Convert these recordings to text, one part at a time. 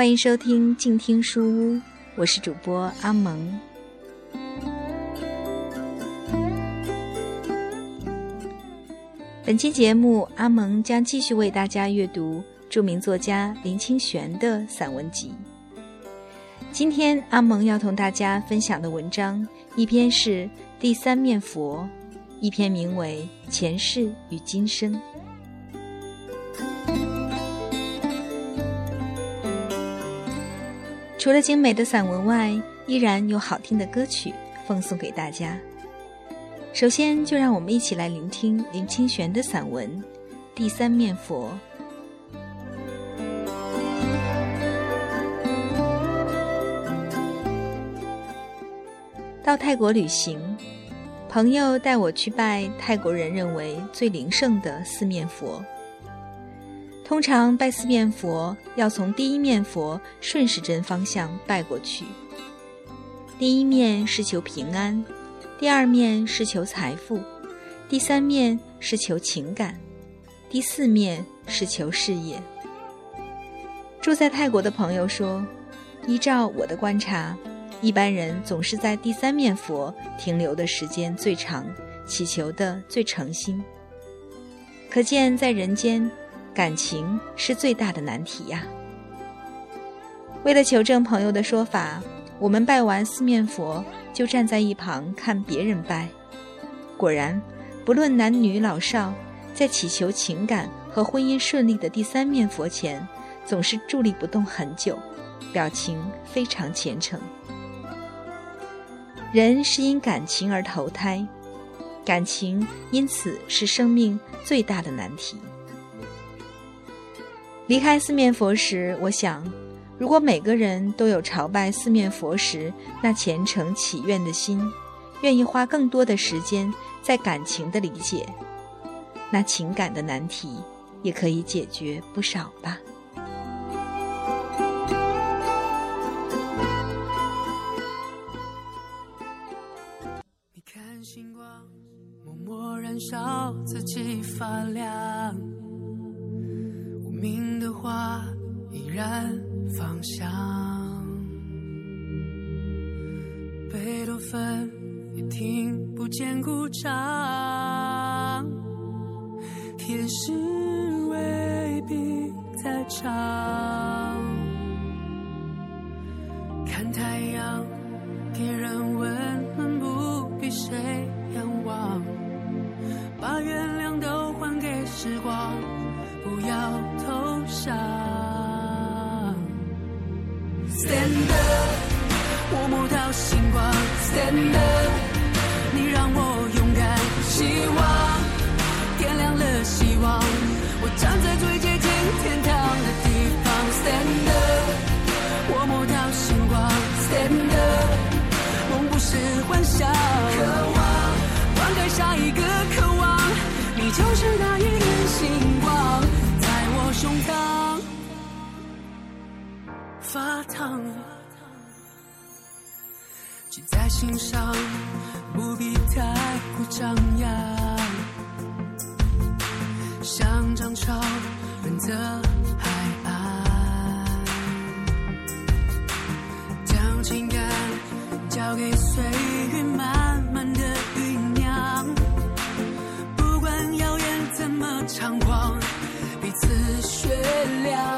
欢迎收听静听书屋，我是主播阿蒙。本期节目，阿蒙将继续为大家阅读著名作家林清玄的散文集。今天，阿蒙要同大家分享的文章，一篇是《第三面佛》，一篇名为《前世与今生》。除了精美的散文外，依然有好听的歌曲奉送给大家。首先，就让我们一起来聆听林清玄的散文《第三面佛》。到泰国旅行，朋友带我去拜泰国人认为最灵圣的四面佛。通常拜四面佛要从第一面佛顺时针方向拜过去。第一面是求平安，第二面是求财富，第三面是求情感，第四面是求事业。住在泰国的朋友说，依照我的观察。一般人总是在第三面佛停留的时间最长，祈求的最诚心。可见在人间，感情是最大的难题呀。为了求证朋友的说法，我们拜完四面佛，就站在一旁看别人拜。果然，不论男女老少，在祈求情感和婚姻顺利的第三面佛前，总是伫立不动很久，表情非常虔诚。人是因感情而投胎，感情因此是生命最大的难题。离开四面佛时，我想，如果每个人都有朝拜四面佛时那虔诚祈愿的心，愿意花更多的时间在感情的理解，那情感的难题也可以解决不少吧。照自己发亮，无名花依然芳香。贝多芬也听不见鼓掌，天使未必在场。Stand up，你让我勇敢。希望点亮了希望，我站在最接近天堂的地方。Stand up，我摸到星光。Stand up，梦不是幻想。渴望灌溉下一个渴望。你就是那一点星光，在我胸膛发烫，记在心上，不必太过张扬，像涨潮润泽海岸，将情感交给岁月，慢慢的酝酿。不管谣言怎么猖狂，彼此雪亮。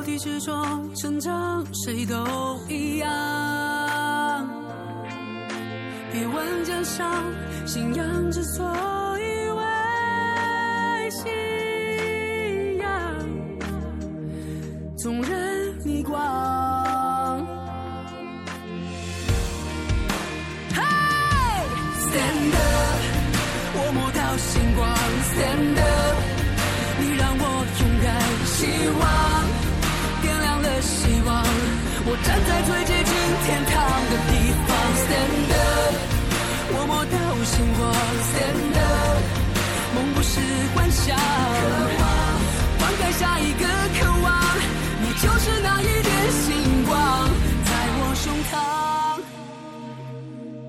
在挑剔之中成长，谁都一样。别问真相，信仰之所以为信仰，纵任逆光。Stand up。我摸到星光，Stand up。我站在最接近天堂的地方，Stand up，我摸到星光，Stand up，梦不是幻想。渴望，翻开下一个渴望，你就是那一点星光，在我胸膛，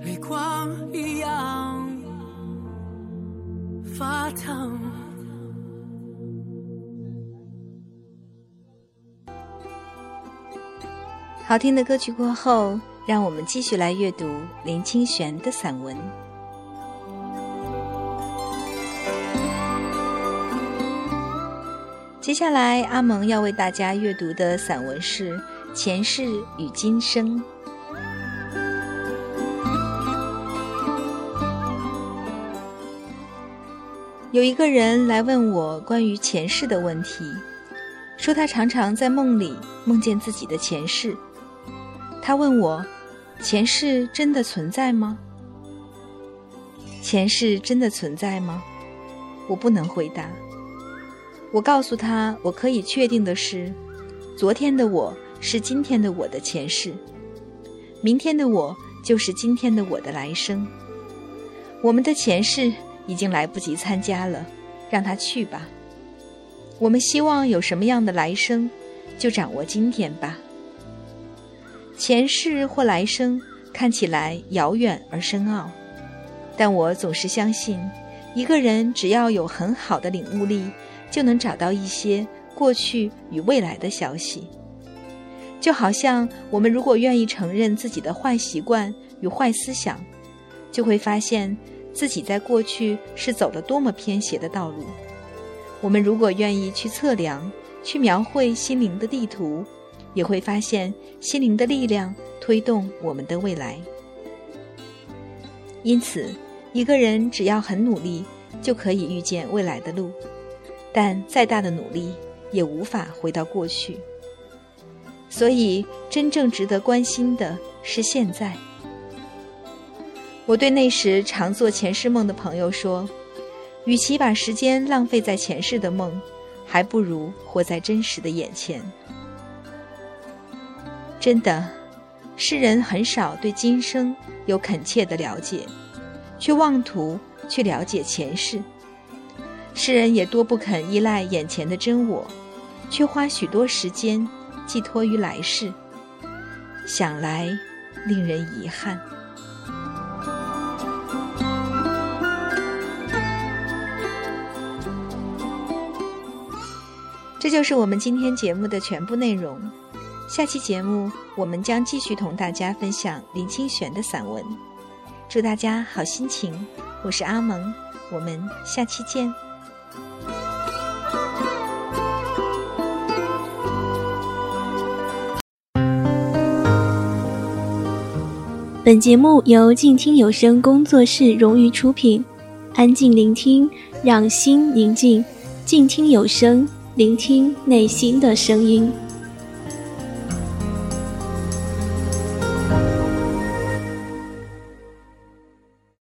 泪光一样发烫。好听的歌曲过后，让我们继续来阅读林清玄的散文。接下来，阿蒙要为大家阅读的散文是《前世与今生》。有一个人来问我关于前世的问题，说他常常在梦里梦见自己的前世。他问我：“前世真的存在吗？”前世真的存在吗？我不能回答。我告诉他，我可以确定的是，昨天的我是今天的我的前世，明天的我就是今天的我的来生。我们的前世已经来不及参加了，让他去吧。我们希望有什么样的来生，就掌握今天吧。前世或来生看起来遥远而深奥，但我总是相信，一个人只要有很好的领悟力，就能找到一些过去与未来的消息。就好像我们如果愿意承认自己的坏习惯与坏思想，就会发现自己在过去是走了多么偏斜的道路。我们如果愿意去测量、去描绘心灵的地图。也会发现心灵的力量推动我们的未来。因此，一个人只要很努力，就可以遇见未来的路；但再大的努力，也无法回到过去。所以，真正值得关心的是现在。我对那时常做前世梦的朋友说：“与其把时间浪费在前世的梦，还不如活在真实的眼前。”真的，世人很少对今生有恳切的了解，却妄图去了解前世。世人也多不肯依赖眼前的真我，却花许多时间寄托于来世。想来，令人遗憾。这就是我们今天节目的全部内容。下期节目，我们将继续同大家分享林清玄的散文。祝大家好心情！我是阿蒙，我们下期见。本节目由静听有声工作室荣誉出品。安静聆听，让心宁静。静听有声，聆听内心的声音。